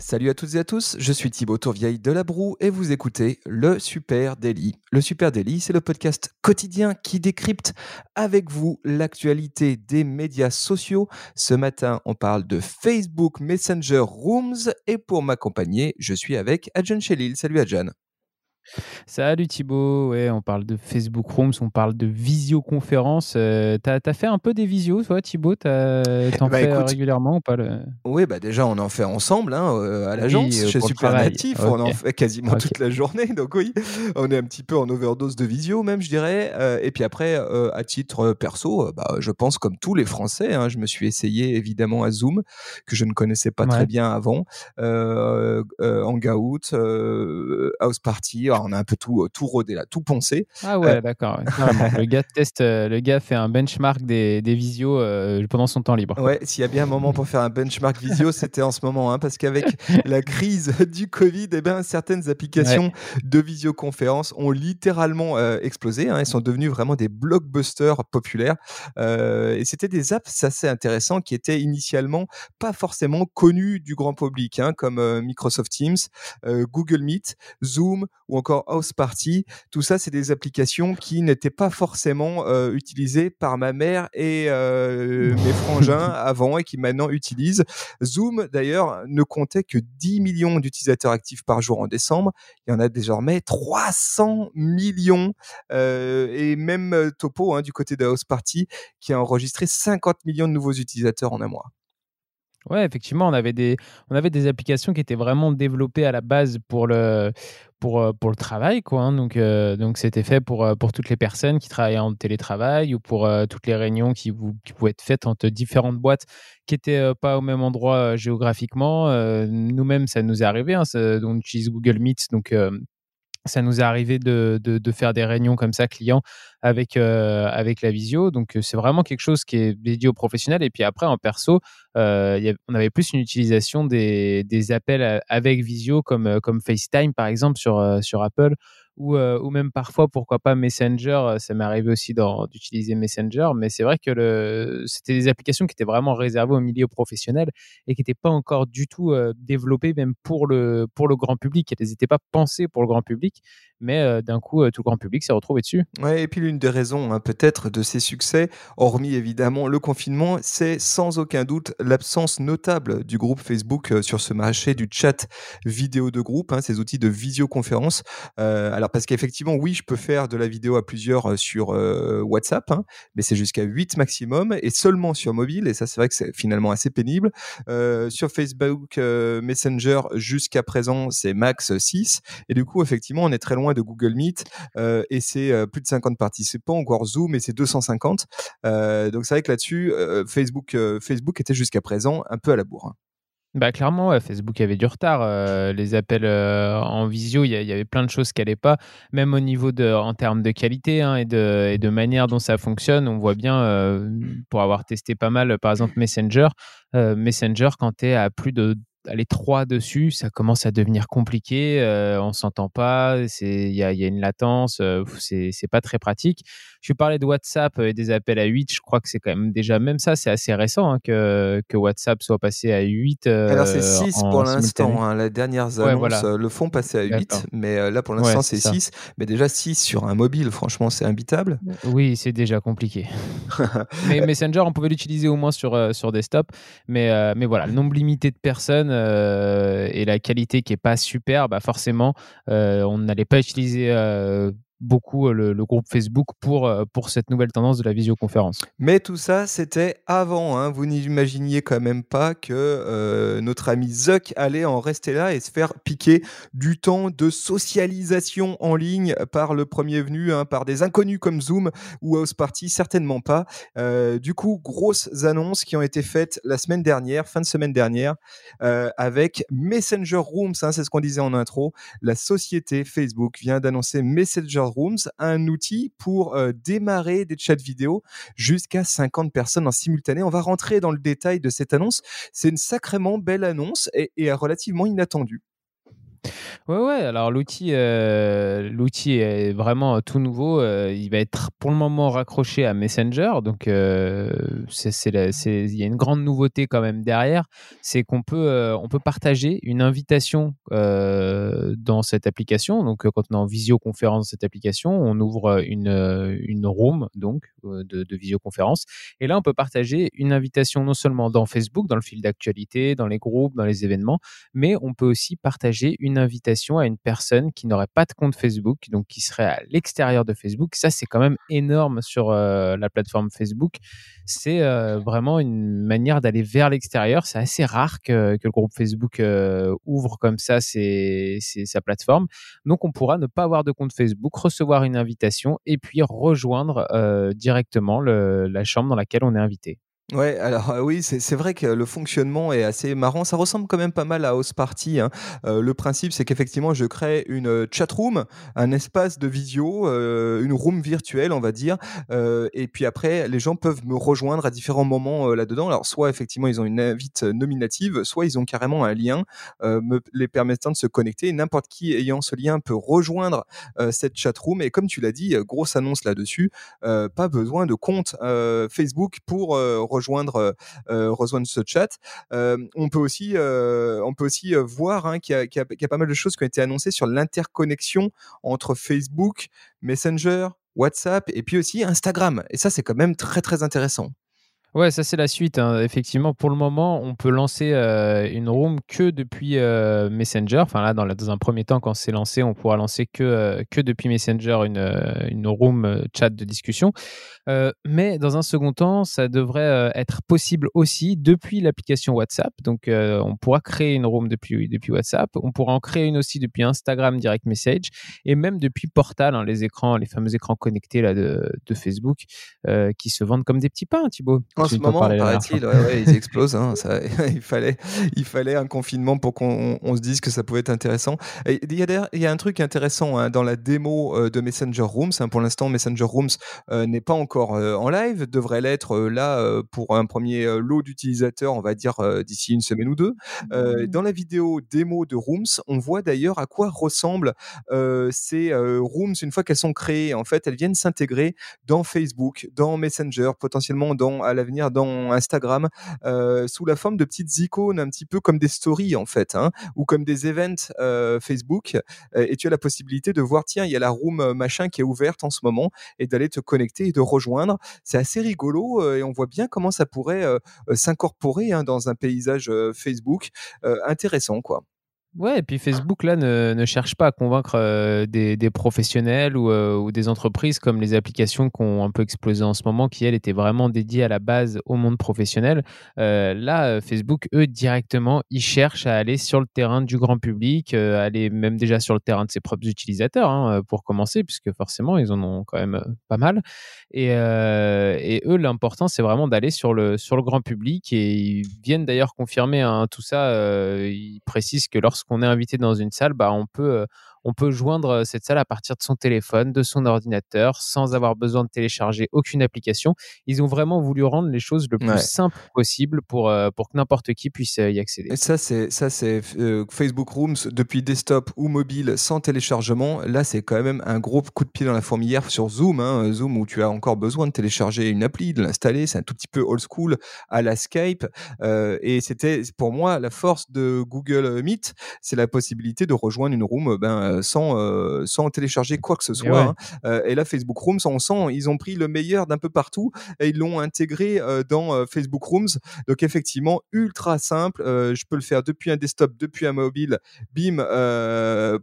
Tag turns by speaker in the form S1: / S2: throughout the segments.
S1: Salut à toutes et à tous, je suis Thibaut Tourvieille de La Broue et vous écoutez le Super Daily. Le Super Daily, c'est le podcast quotidien qui décrypte avec vous l'actualité des médias sociaux. Ce matin, on parle de Facebook Messenger Rooms et pour m'accompagner, je suis avec Adjan Chelil. Salut Adjan.
S2: Salut Thibaut, ouais, on parle de Facebook Rooms, on parle de visioconférence. Euh, t'as as fait un peu des visios, toi Thibaut? T'en bah, fais euh, régulièrement ou pas le...
S1: Oui, bah déjà on en fait ensemble hein, euh, à l'agence, chez Super Natif, on en fait quasiment toute la journée. Donc oui, on est un petit peu en overdose de visio même, je dirais. et puis après, à titre perso, bah, je pense comme tous les Français, hein, je me suis essayé évidemment à Zoom, que je ne connaissais pas très bien avant, Hangout, House Party on a un peu tout, euh, tout rodé là, tout poncé.
S2: Ah ouais, euh, d'accord. le gars teste, euh, le gars fait un benchmark des, des visios pendant son temps libre.
S1: Ouais, s'il y a bien un moment pour faire un benchmark visio, c'était en ce moment, hein, parce qu'avec la crise du Covid, eh ben, certaines applications de visioconférence ont littéralement explosé. Hein, elles sont devenues vraiment des blockbusters populaires. et c'était des apps assez intéressants qui étaient initialement pas forcément connus du grand public, hein, comme Microsoft Teams, Google Meet, Zoom ou encore House Party. Tout ça, c'est des applications qui n'étaient pas forcément euh, utilisées par ma mère et euh, mes frangins avant et qui maintenant utilisent. Zoom, d'ailleurs, ne comptait que 10 millions d'utilisateurs actifs par jour en décembre. Il y en a désormais 300 millions. Euh, et même Topo, hein, du côté de House Party, qui a enregistré 50 millions de nouveaux utilisateurs en un mois.
S2: Ouais, effectivement, on avait des, on avait des applications qui étaient vraiment développées à la base pour le, pour, euh, pour le travail, quoi. Hein. Donc, euh, donc c'était fait pour, euh, pour toutes les personnes qui travaillaient en télétravail ou pour toutes les réunions qui, pouvaient être faites entre différentes boîtes qui n'étaient pas au même endroit géographiquement. Nous-mêmes, ça nous est arrivé. Hein, on utilise Google Meet, donc ça nous est arrivé de, faire des réunions comme ça clients avec, euh, avec la visio. Donc, euh, c'est vraiment quelque chose qui est dédié aux professionnels. Et puis après, en perso, euh, on avait plus une utilisation des, appels avec visio comme, FaceTime, par exemple, sur Apple ou, ou même parfois, pourquoi pas Messenger. Ça m'est arrivé aussi d'utiliser Messenger, mais c'est vrai que c'était des applications qui étaient vraiment réservées au milieu professionnel et qui n'étaient pas encore du tout développées même pour le, pour le grand public. Elles n'étaient pas pensées pour le grand public, mais d'un coup, tout le grand public s'est retrouvé dessus.
S1: Ouais, et puis l'une des raisons hein, peut-être de ces succès, hormis évidemment le confinement, c'est sans aucun doute l'absence notable du groupe Facebook sur ce marché du chat vidéo de groupe, hein, ces outils de visioconférence. alors parce qu'effectivement, oui, je peux faire de la vidéo à plusieurs sur WhatsApp, hein, mais c'est jusqu'à 8 maximum et seulement sur mobile. Et ça, c'est vrai que c'est finalement assez pénible. Sur Facebook Messenger, jusqu'à présent, c'est max 6. Et du coup, effectivement, on est très loin de Google Meet et c'est plus de 50 participants, encore Zoom et c'est 250. donc c'est vrai que là-dessus, Facebook, Facebook était jusqu'à présent un peu à la bourre. Hein.
S2: Bah clairement, Facebook avait du retard. Euh, les appels euh, en visio, il y, avait plein de choses qui n'allaient pas, même au niveau de, en termes de qualité hein, et, de, et, de, manière dont ça fonctionne. On voit bien, euh, pour avoir testé pas mal, par exemple Messenger, Messenger, quand tu es à plus de les trois dessus, ça commence à devenir compliqué. Euh, on s'entend pas, il y a, y a, une latence, euh, c'est pas très pratique. Je parlais de WhatsApp et des appels à 8. Je crois que c'est quand même déjà, même ça, c'est assez récent hein, que, que WhatsApp soit passé à 8.
S1: Euh, Alors c'est 6 pour l'instant. Hein, les dernières annonces le font passer à 8, mais là pour l'instant c'est 6. Mais déjà 6 sur un mobile, franchement, c'est imbitable.
S2: Oui, c'est déjà compliqué. mais Messenger, on pouvait l'utiliser au moins sur, sur desktop. Mais, mais voilà, le nombre limité de personnes euh, et la qualité qui est pas super, bah forcément, euh, on n'allait pas utiliser euh, beaucoup euh, le, groupe Facebook pour, euh, pour cette nouvelle tendance de la visioconférence.
S1: Mais tout ça, c'était avant. Hein. Vous n'imaginiez quand même pas que euh, notre ami Zuck allait en rester là et se faire piquer du temps de socialisation en ligne par le premier venu, hein, par des inconnus comme Zoom ou House Party, certainement pas. du coup, grosses annonces qui ont été faites la semaine dernière, fin de semaine dernière, avec Messenger Rooms, hein, c'est ce qu'on disait en intro. La société Facebook vient d'annoncer Messenger Rooms, un outil pour euh, démarrer des chats vidéo jusqu'à 50 personnes en simultané. On va rentrer dans le détail de cette annonce. C'est une sacrément belle annonce et, et relativement inattendue.
S2: Ouais, ouais. Alors l'outil, euh, l'outil est vraiment tout nouveau. Euh, il va être pour le moment raccroché à Messenger. Donc, euh, il y a une grande nouveauté quand même derrière. C'est qu'on peut, on peut partager une invitation dans cette application. Donc, quand on est en visioconférence dans cette application, on ouvre une, une room donc de, de visioconférence. Et là, on peut partager une invitation non seulement dans Facebook, dans le fil d'actualité, dans les groupes, dans les événements, mais on peut aussi partager une invitation à une personne qui n'aurait pas de compte Facebook, donc qui serait à l'extérieur de Facebook. Ça, c'est quand même énorme sur euh, la plateforme Facebook. C'est euh, vraiment une manière d'aller vers l'extérieur. C'est assez rare que, le groupe Facebook euh, ouvre comme ça sa plateforme. Donc, on pourra ne pas avoir de compte Facebook, recevoir une invitation et puis rejoindre directement la chambre dans laquelle on est invité.
S1: Ouais, alors euh, oui, c'est vrai que le fonctionnement est assez marrant. Ça ressemble quand même pas mal à House Party. Hein. Euh, le principe, c'est qu'effectivement, je crée une euh, chat room, un espace de visio, une room virtuelle, on va dire. et puis après, les gens peuvent me rejoindre à différents moments là-dedans. Alors, soit effectivement, ils ont une invite nominative, soit ils ont carrément un lien me, les permettant de se connecter. N'importe qui ayant ce lien peut rejoindre cette chat room. Et comme tu l'as dit, grosse annonce là-dessus, pas besoin de compte Facebook pour rejoindre rejoindre, euh, euh, rejoindre ce chat. Euh, on peut aussi, on peut aussi voir hein, qu'il y, y, a pas mal de choses qui ont été annoncées sur l'interconnexion entre Facebook, Messenger, WhatsApp et puis aussi Instagram. Et ça, c'est quand même très très intéressant.
S2: Ouais, ça c'est la suite. Hein. Effectivement, pour le moment, on peut lancer euh, une room que depuis euh, Messenger. Enfin là, dans, dans, un premier temps, quand c'est lancé, on pourra lancer que, euh, que depuis Messenger une, une room chat de discussion. mais dans un second temps, ça devrait être possible aussi depuis l'application WhatsApp. Donc, on pourra créer une room depuis, depuis WhatsApp. On pourra en créer une aussi depuis Instagram Direct Message et même depuis Portal, hein, les écrans, les fameux écrans connectés là de, de Facebook, qui se vendent comme des petits pains, Thibaut
S1: en ce moment, paraît-il, ils explosent. Hein, ça, il, fallait, il fallait un confinement pour qu'on se dise que ça pouvait être intéressant. il, y a, il y a un truc intéressant hein, dans la démo euh, de Messenger Rooms. Hein, pour l'instant, Messenger Rooms euh, n'est pas encore euh, en live, devrait l'être là pour un premier lot d'utilisateurs, on va dire d'ici une semaine ou deux. Mmh. dans la vidéo démo de Rooms, on voit d'ailleurs à quoi ressemblent ces Rooms une fois qu'elles sont créées. En fait, elles viennent s'intégrer dans Facebook, dans Messenger, potentiellement dans à l'avenir dans Instagram euh, sous la forme de petites icônes, un petit peu comme des stories en fait, hein, ou comme des events euh, Facebook. Euh, et tu as la possibilité de voir, tiens, il y a la room machin qui est ouverte en ce moment, et d'aller te connecter et de rejoindre. C'est assez rigolo et on voit bien comment ça pourrait s'incorporer hein, dans un paysage Facebook intéressant, quoi.
S2: Ouais, et puis Facebook, là, ne, ne cherche pas à convaincre euh, des, professionnels ou, euh, ou, des entreprises comme les applications qui ont un peu explosé en ce moment, qui, elles, étaient vraiment dédiées à la base au monde professionnel. Euh, là, Facebook, eux, directement, ils cherchent à aller sur le terrain du grand public, aller même déjà sur le terrain de ses propres utilisateurs, hein, pour commencer, puisque forcément, ils en ont quand même pas mal. Et, et eux, l'important, c'est vraiment d'aller sur le, sur le grand public. Et ils viennent d'ailleurs confirmer hein, tout ça. ils précisent que lorsque lorsqu'on est invité dans une salle, bah, on peut euh, on peut joindre cette salle à partir de son téléphone, de son ordinateur, sans avoir besoin de télécharger aucune application. Ils ont vraiment voulu rendre les choses le plus simple possible pour, pour que n'importe qui puisse y accéder.
S1: Et ça, c'est ça, c'est Facebook Rooms depuis desktop ou mobile sans téléchargement. Là, c'est quand même un gros coup de pied dans la fourmilière sur Zoom. Hein. Zoom où tu as encore besoin de télécharger une appli, de l'installer. C'est un tout petit peu old school à la Skype. et c'était pour moi la force de Google Meet, c'est la possibilité de rejoindre une room ben, euh, sans, euh, sans télécharger quoi que ce soit. Hein. Euh, et là, Facebook Rooms, on sent, ils ont pris le meilleur d'un peu partout et ils l'ont intégré dans Facebook Rooms. Donc effectivement, ultra simple. je peux le faire depuis un desktop, depuis un mobile. Bim,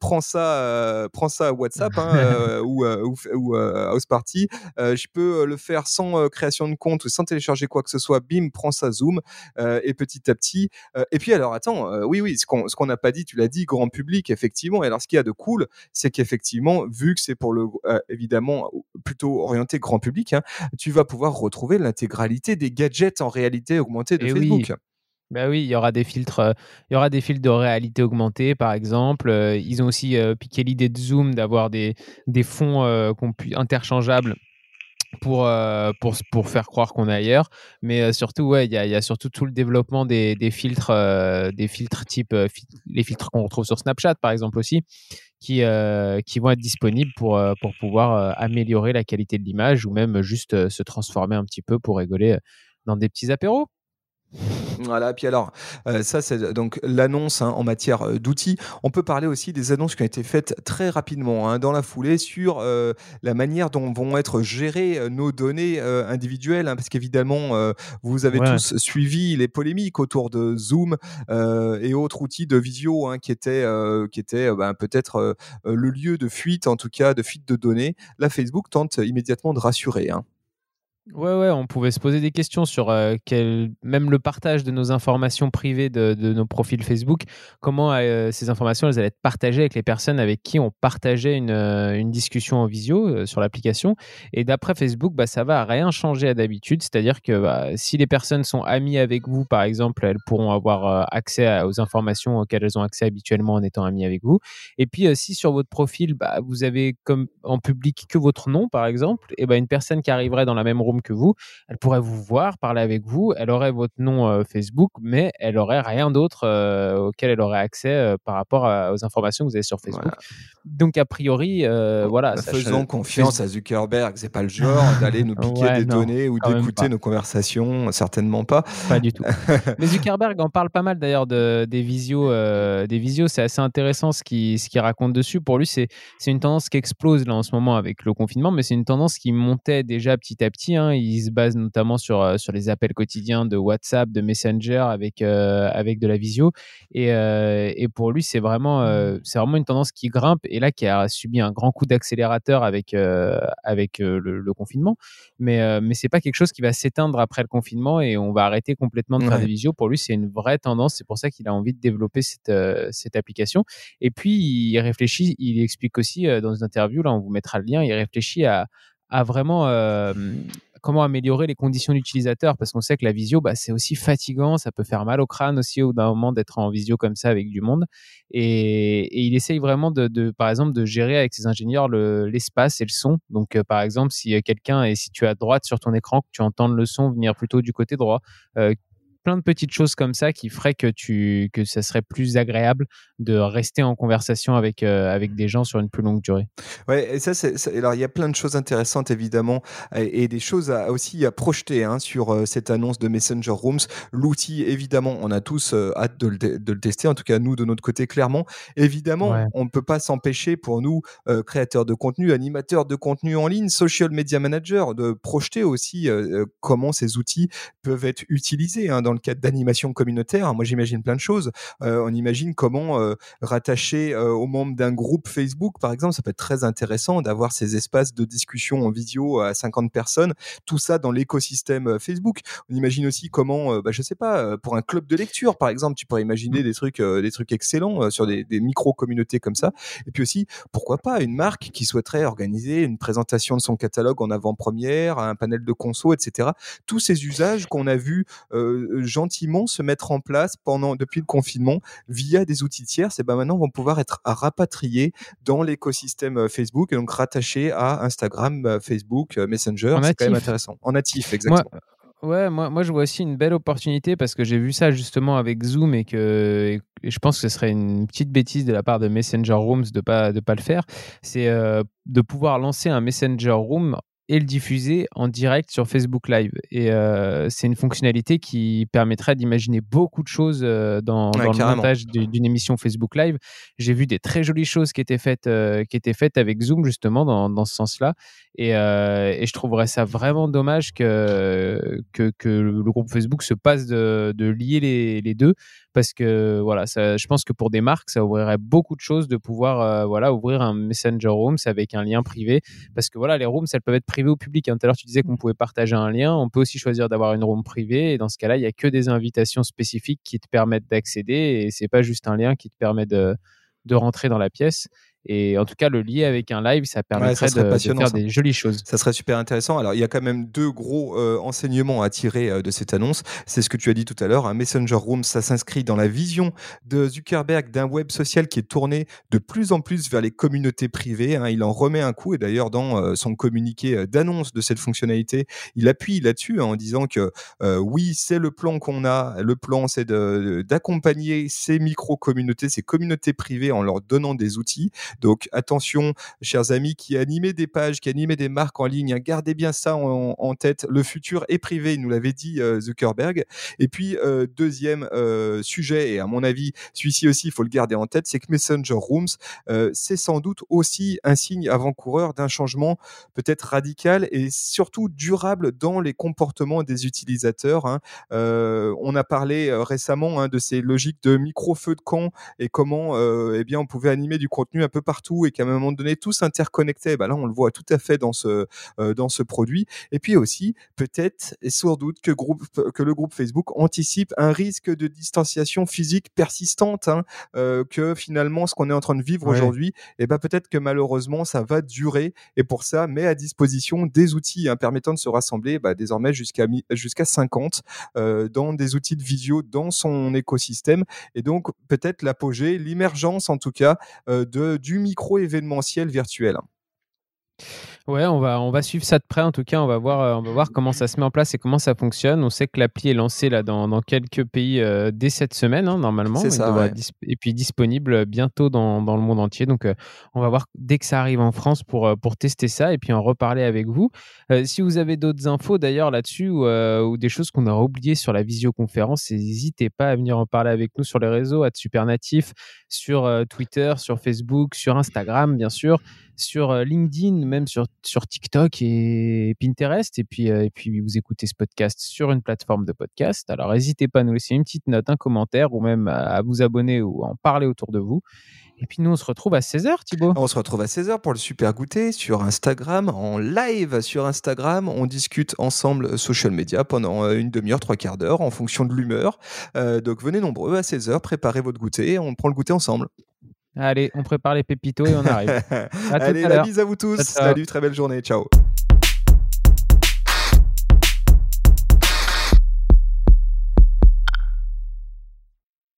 S1: prends ça, prends ça à WhatsApp hein, ou, ou, ou House Party. je peux le faire sans création de compte ou sans télécharger quoi que ce soit. Bim, prends ça Zoom et petit à petit. et puis alors attends, oui oui, ce qu'on n'a pas dit, tu l'as dit, grand public effectivement. Et alors ce qu'il y a de cool, c'est qu'effectivement, vu que c'est pour le euh, évidemment plutôt orienté grand public, hein, tu vas pouvoir retrouver l'intégralité des gadgets en réalité augmentée de eh Facebook.
S2: Oui. Bah oui, il y aura des filtres, euh, il y aura des filtres de réalité augmentée, par exemple. Euh, ils ont aussi piqué l'idée de Zoom d'avoir des, des fonds interchangeables pour, pour, faire croire qu'on est ailleurs. Mais surtout, ouais, il y a, surtout tout le développement des, des filtres, des filtres type les filtres qu'on retrouve sur Snapchat, par exemple aussi, qui, qui vont être disponibles pour, pour pouvoir améliorer la qualité de l'image ou même juste se transformer un petit peu pour rigoler dans des petits apéros.
S1: Voilà, puis alors, euh, ça c'est donc l'annonce hein, en matière euh, d'outils. On peut parler aussi des annonces qui ont été faites très rapidement hein, dans la foulée sur euh, la manière dont vont être gérées nos données individuelles, hein, parce qu'évidemment, vous avez tous suivi les polémiques autour de Zoom et autres outils de visio qui étaient, qui étaient ben, peut-être le lieu de fuite, en tout cas de fuite de données. La Facebook tente immédiatement de rassurer.
S2: Ouais, ouais, on pouvait se poser des questions sur euh, quel, même le partage de nos informations privées de, de nos profils Facebook, comment euh, ces informations elles allaient être partagées avec les personnes avec qui on partageait une, euh, une discussion en visio sur l'application. Et d'après Facebook, bah, ça va rien changer à d'habitude, c'est-à-dire que bah, si les personnes sont amies avec vous, par exemple, elles pourront avoir accès aux informations auxquelles elles ont accès habituellement en étant amies avec vous. Et puis, si sur votre profil, bah, vous avez comme en public que votre nom, par exemple, et bah, une personne qui arriverait dans la même room que vous. Elle pourrait vous voir, parler avec vous. Elle aurait votre nom euh, Facebook, mais elle aurait rien d'autre euh, auquel elle aurait accès euh, par rapport aux informations que vous avez sur Facebook. Donc a priori, voilà.
S1: Faisons confiance à Zuckerberg. C'est pas le genre d'aller nous piquer des données ou d'écouter nos conversations. Certainement pas.
S2: Pas du tout. mais Zuckerberg en parle pas mal d'ailleurs de, des visios. des visios, c'est assez intéressant ce qu'il ce raconte dessus. Pour lui, c'est une tendance qui explose là en ce moment avec le confinement, mais c'est une tendance qui montait déjà petit à petit. Hein, il se base notamment sur, euh, sur les appels quotidiens de WhatsApp, de Messenger avec, euh, avec de la visio. Et, euh, et pour lui, c'est vraiment, c'est vraiment une tendance qui grimpe et là qui a subi un grand coup d'accélérateur avec, avec le, confinement. Mais, mais c'est pas quelque chose qui va s'éteindre après le confinement et on va arrêter complètement de faire des visios. Pour lui, c'est une vraie tendance. C'est pour ça qu'il a envie de développer cette, cette application. Et puis, il réfléchit, il explique aussi dans une interview, là, on vous mettra le lien, il réfléchit à, à vraiment comment améliorer les conditions d'utilisateur parce qu'on sait que la visio, bah, c'est aussi fatigant, ça peut faire mal au crâne aussi au d'un moment d'être en visio comme ça avec du monde. Et, il essaye vraiment de, par exemple, de gérer avec ses ingénieurs l'espace et le son. Donc, euh, par exemple, si quelqu'un est situé à droite sur ton écran, que tu entends le son venir plutôt du côté droit, euh, plein de petites choses comme ça qui feraient que tu que ça serait plus agréable de rester en conversation avec euh, avec des gens sur une plus longue durée.
S1: Ouais, et ça, c'est, alors il y a plein de choses intéressantes évidemment et, des choses à, aussi à projeter hein, sur euh, cette annonce de Messenger Rooms. L'outil, évidemment, on a tous euh, hâte de le, de le, tester. En tout cas, nous de notre côté, clairement. Évidemment, on ne peut pas s'empêcher pour nous créateurs de contenu, animateurs de contenu en ligne, social media manager, de projeter aussi comment ces outils peuvent être utilisés hein, dans le cadre d'animation communautaire, moi j'imagine plein de choses. Euh, on imagine comment euh, rattacher euh, aux membres d'un groupe Facebook, par exemple, ça peut être très intéressant d'avoir ces espaces de discussion en visio à 50 personnes, tout ça dans l'écosystème Facebook. On imagine aussi comment, bah, je sais pas, pour un club de lecture, par exemple, tu pourrais imaginer mmh. des trucs, des trucs excellents sur des, des micro-communautés comme ça. Et puis aussi, pourquoi pas une marque qui souhaiterait organiser une présentation de son catalogue en avant-première, un panel de conso, etc. Tous ces usages qu'on a vus gentiment se mettre en place pendant depuis le confinement via des outils tiers. Et ben maintenant vont pouvoir être rapatriés dans l'écosystème euh, Facebook et donc rattachés à Instagram, euh, Facebook, euh, Messenger. C'est quand même intéressant. En natif, exactement.
S2: Ouais, moi, moi je vois aussi une belle opportunité parce que j'ai vu ça justement avec Zoom et que je pense que ce serait une petite bêtise de la part de Messenger Rooms de pas de pas le faire. C'est de pouvoir lancer un Messenger Room et le diffuser en direct sur Facebook Live. Et euh, c'est une fonctionnalité qui permettrait d'imaginer beaucoup de choses euh, dans, le montage d'une émission Facebook Live. J'ai vu des très jolies choses qui étaient faites, euh, qui étaient faites avec Zoom justement dans, dans ce sens-là. Et, et, je trouverais ça vraiment dommage que, que, que, le groupe Facebook se passe de, de lier les, les, deux parce que voilà, ça, je pense que pour des marques, ça ouvrirait beaucoup de choses de pouvoir voilà ouvrir un Messenger Rooms avec un lien privé parce que voilà les rooms elles peuvent être privé ou public. Hein. Tout à l'heure, tu disais qu'on mmh. pouvait partager un lien. On peut aussi choisir d'avoir une room privée. Et dans ce cas-là, il n'y a que des invitations spécifiques qui te permettent d'accéder. Et c'est pas juste un lien qui te permet de, de rentrer dans la pièce. Et en tout cas, le lier avec un live, ça permettrait de, faire des jolies choses.
S1: Ça serait super intéressant. Alors, il y a quand même deux gros euh, enseignements à tirer euh, de cette annonce. C'est ce que tu as dit tout à l'heure. Un Messenger Room, ça s'inscrit dans la vision de Zuckerberg d'un web social qui est tourné de plus en plus vers les communautés privées. Hein. Il en remet un coup et d'ailleurs, dans euh, son communiqué d'annonce de cette fonctionnalité, il appuie là-dessus hein, en disant que oui, c'est le plan qu'on a. Le plan, c'est d'accompagner ces micro-communautés, ces communautés privées en leur donnant des outils. Donc attention, chers amis qui animez des pages, qui animez des marques en ligne, hein, gardez bien ça en, tête. Le futur est privé, nous l'avait dit euh, Zuckerberg. Et puis euh, deuxième euh, sujet, et à mon avis celui-ci aussi il faut le garder en tête, c'est que Messenger Rooms, c'est sans doute aussi un signe avant-coureur d'un changement peut-être radical et surtout durable dans les comportements des utilisateurs. Hein. on a parlé récemment hein, de ces logiques de micro-feu de camp et comment eh bien, on pouvait animer du contenu un peu partout et qu'à un moment donné, tous interconnectés. Bah là, on le voit tout à fait dans ce, euh, dans ce produit. Et puis aussi, peut-être, et sans doute, que, groupe, que le groupe Facebook anticipe un risque de distanciation physique persistante, hein, euh, que finalement, ce qu'on est en train de vivre aujourd'hui, et eh ben peut-être que malheureusement, ça va durer. Et pour ça, met à disposition des outils hein, permettant de se rassembler bah, désormais jusqu'à jusqu'à 50 euh, dans des outils de visio dans son écosystème. Et donc, peut-être l'apogée, l'immergence en tout cas, de, du micro-événementiel virtuel.
S2: Ouais, on va, on va suivre ça de près. En tout cas, on va voir, euh, on va voir comment ça se met en place et comment ça fonctionne. On sait que l'appli est lancée là dans, dans quelques pays euh, dès cette semaine, hein, normalement.
S1: C'est ça.
S2: Et puis disponible bientôt dans, dans le monde entier. Donc, euh, on va voir dès que ça arrive en France pour, pour tester ça et puis en reparler avec vous. si vous avez d'autres infos d'ailleurs là-dessus ou, ou, des choses qu'on aura oubliées sur la visioconférence, n'hésitez pas à venir en parler avec nous sur les réseaux, à Supernatif, sur Twitter, sur Facebook, sur Instagram, bien sûr sur euh, Même sur, TikTok et Pinterest. Et puis, euh, et puis, vous écoutez ce podcast sur une plateforme de podcast. Alors, n'hésitez pas à nous laisser une petite note, un commentaire ou même à vous abonner ou en parler autour de vous. Et puis nous, on se retrouve à 16h, Thibaut.
S1: On se retrouve à 16h pour le super goûter sur Instagram, en live sur Instagram. On discute ensemble social media pendant euh, une demi-heure, trois quarts d'heure en fonction de l'humeur. donc venez nombreux à 16h, préparez votre goûter, on prend le goûter ensemble.
S2: Allez, on prépare les pépitos et on arrive.
S1: Allez, la bise à vous tous. Salut, très belle journée. Ciao.